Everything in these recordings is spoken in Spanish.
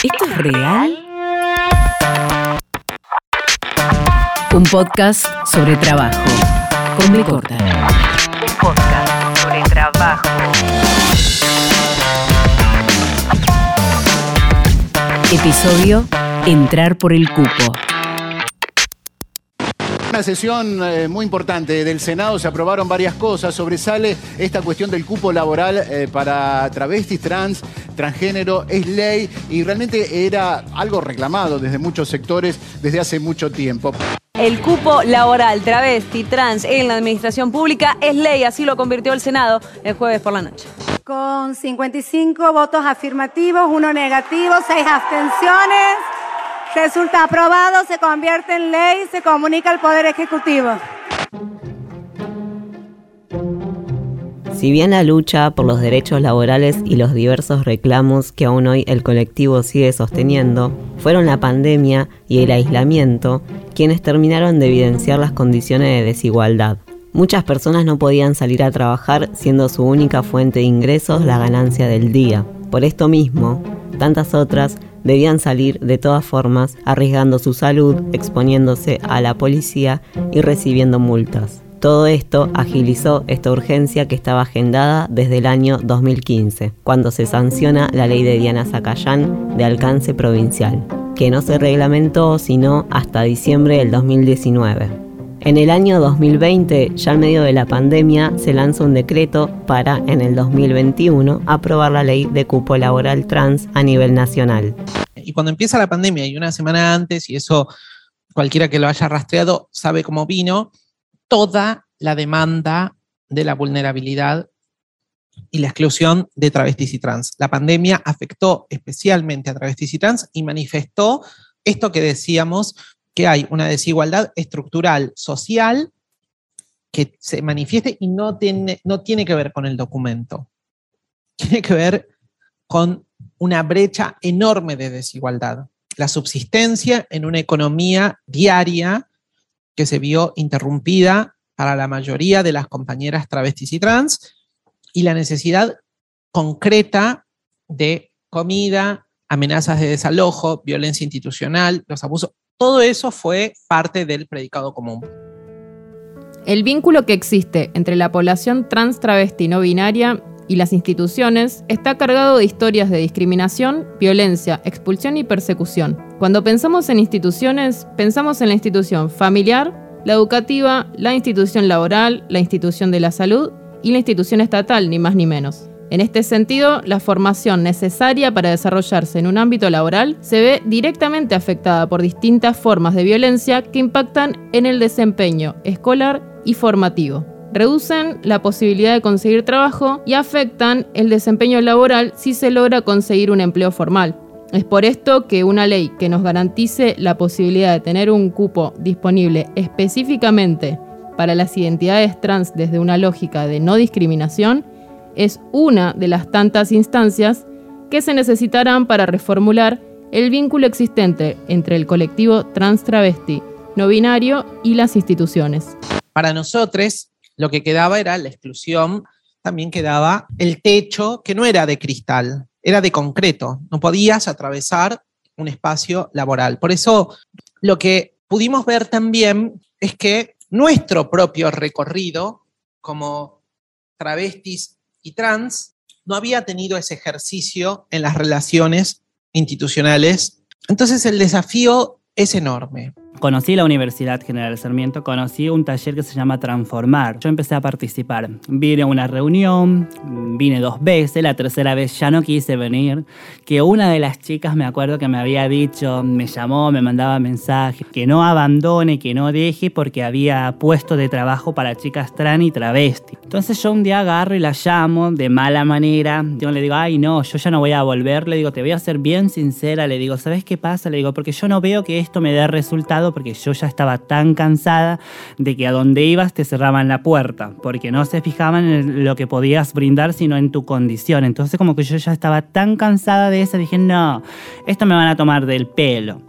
¿Esto es real? Un podcast sobre trabajo. Con B corta. Un podcast sobre trabajo. Episodio Entrar por el cupo. Una sesión eh, muy importante del Senado, se aprobaron varias cosas, sobresale esta cuestión del cupo laboral eh, para travestis, trans, transgénero, es ley y realmente era algo reclamado desde muchos sectores desde hace mucho tiempo. El cupo laboral travesti trans en la administración pública es ley, así lo convirtió el Senado el jueves por la noche. Con 55 votos afirmativos, uno negativo, seis abstenciones. Resulta aprobado, se convierte en ley, se comunica al Poder Ejecutivo. Si bien la lucha por los derechos laborales y los diversos reclamos que aún hoy el colectivo sigue sosteniendo, fueron la pandemia y el aislamiento quienes terminaron de evidenciar las condiciones de desigualdad. Muchas personas no podían salir a trabajar siendo su única fuente de ingresos la ganancia del día. Por esto mismo, tantas otras debían salir de todas formas, arriesgando su salud, exponiéndose a la policía y recibiendo multas. Todo esto agilizó esta urgencia que estaba agendada desde el año 2015, cuando se sanciona la ley de Diana Zacayán de alcance provincial, que no se reglamentó sino hasta diciembre del 2019. En el año 2020, ya en medio de la pandemia, se lanza un decreto para, en el 2021, aprobar la ley de cupo laboral trans a nivel nacional. Y cuando empieza la pandemia y una semana antes, y eso cualquiera que lo haya rastreado sabe cómo vino, toda la demanda de la vulnerabilidad y la exclusión de travestis y trans. La pandemia afectó especialmente a travestis y trans y manifestó esto que decíamos, que hay una desigualdad estructural social que se manifieste y no tiene, no tiene que ver con el documento. Tiene que ver con una brecha enorme de desigualdad. La subsistencia en una economía diaria que se vio interrumpida para la mayoría de las compañeras travestis y trans y la necesidad concreta de comida, amenazas de desalojo, violencia institucional, los abusos, todo eso fue parte del predicado común. El vínculo que existe entre la población trans travesti no binaria y las instituciones está cargado de historias de discriminación, violencia, expulsión y persecución. Cuando pensamos en instituciones, pensamos en la institución familiar, la educativa, la institución laboral, la institución de la salud y la institución estatal, ni más ni menos. En este sentido, la formación necesaria para desarrollarse en un ámbito laboral se ve directamente afectada por distintas formas de violencia que impactan en el desempeño escolar y formativo. Reducen la posibilidad de conseguir trabajo y afectan el desempeño laboral si se logra conseguir un empleo formal. Es por esto que una ley que nos garantice la posibilidad de tener un cupo disponible específicamente para las identidades trans desde una lógica de no discriminación es una de las tantas instancias que se necesitarán para reformular el vínculo existente entre el colectivo trans travesti no binario y las instituciones. Para nosotros, lo que quedaba era la exclusión, también quedaba el techo que no era de cristal, era de concreto, no podías atravesar un espacio laboral. Por eso, lo que pudimos ver también es que nuestro propio recorrido como travestis y trans no había tenido ese ejercicio en las relaciones institucionales. Entonces el desafío es enorme conocí la Universidad General Sarmiento, conocí un taller que se llama Transformar. Yo empecé a participar. Vine a una reunión, vine dos veces, la tercera vez ya no quise venir, que una de las chicas me acuerdo que me había dicho, me llamó, me mandaba mensajes, que no abandone, que no deje porque había puesto de trabajo para chicas trans y travesti. Entonces yo un día agarro y la llamo de mala manera, yo le digo, ay no, yo ya no voy a volver, le digo, te voy a ser bien sincera, le digo, ¿sabes qué pasa? Le digo, porque yo no veo que esto me dé porque yo ya estaba tan cansada de que a donde ibas te cerraban la puerta, porque no se fijaban en lo que podías brindar, sino en tu condición. Entonces como que yo ya estaba tan cansada de eso, dije, no, esto me van a tomar del pelo.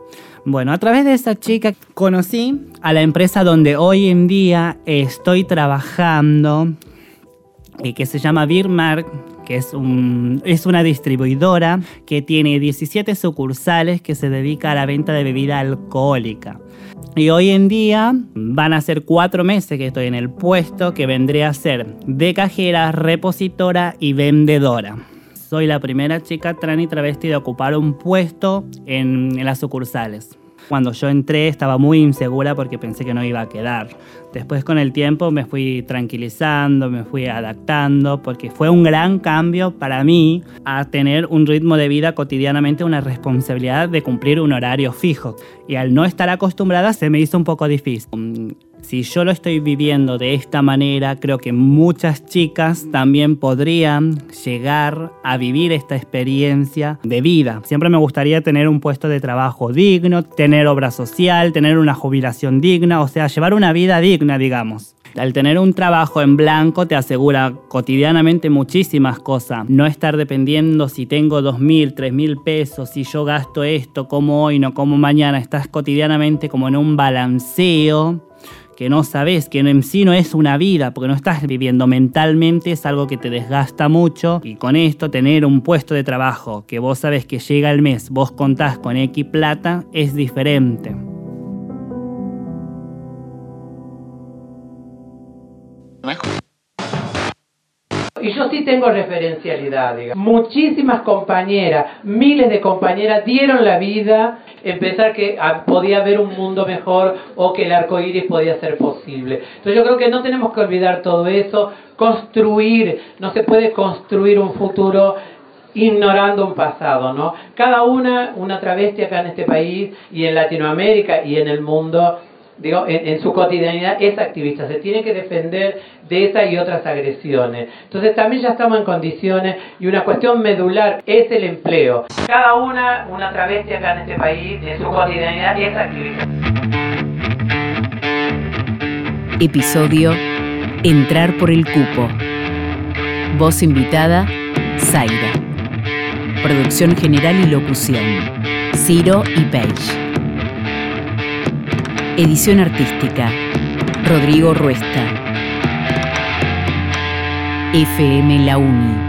Bueno, a través de esa chica conocí a la empresa donde hoy en día estoy trabajando, eh, que se llama Birmark, que es, un, es una distribuidora que tiene 17 sucursales que se dedica a la venta de bebida alcohólica. Y hoy en día van a ser cuatro meses que estoy en el puesto que vendré a ser de cajera, repositora y vendedora. Soy la primera chica trans y travesti de ocupar un puesto en, en las sucursales. Cuando yo entré estaba muy insegura porque pensé que no iba a quedar. Después con el tiempo me fui tranquilizando, me fui adaptando, porque fue un gran cambio para mí a tener un ritmo de vida cotidianamente, una responsabilidad de cumplir un horario fijo. Y al no estar acostumbrada se me hizo un poco difícil. Si yo lo estoy viviendo de esta manera, creo que muchas chicas también podrían llegar a vivir esta experiencia de vida. Siempre me gustaría tener un puesto de trabajo digno, tener obra social, tener una jubilación digna, o sea, llevar una vida digna, digamos. Al tener un trabajo en blanco te asegura cotidianamente muchísimas cosas. No estar dependiendo si tengo dos mil, tres mil pesos, si yo gasto esto, como hoy, no como mañana. Estás cotidianamente como en un balanceo que no sabes, que en sí no es una vida, porque no estás viviendo mentalmente, es algo que te desgasta mucho. Y con esto, tener un puesto de trabajo que vos sabes que llega el mes, vos contás con X plata, es diferente. Y yo sí tengo referencialidad. Muchísimas compañeras, miles de compañeras dieron la vida en pensar que ah, podía haber un mundo mejor o que el arco iris podía ser posible. Entonces yo creo que no tenemos que olvidar todo eso, construir, no se puede construir un futuro ignorando un pasado, ¿no? Cada una, una travesti acá en este país y en Latinoamérica y en el mundo, digo, en, en, su cotidianidad es activista, se tiene que defender de esa y otras agresiones. Entonces también ya estamos en condiciones y una cuestión medular es el empleo. Cada una, una travesti acá en este país, en su cotidianidad es activista. Episodio Entrar por el cupo. Voz invitada, Zaira. Producción general y locución, Ciro y Page. Edición artística, Rodrigo Ruesta. FM La Uni.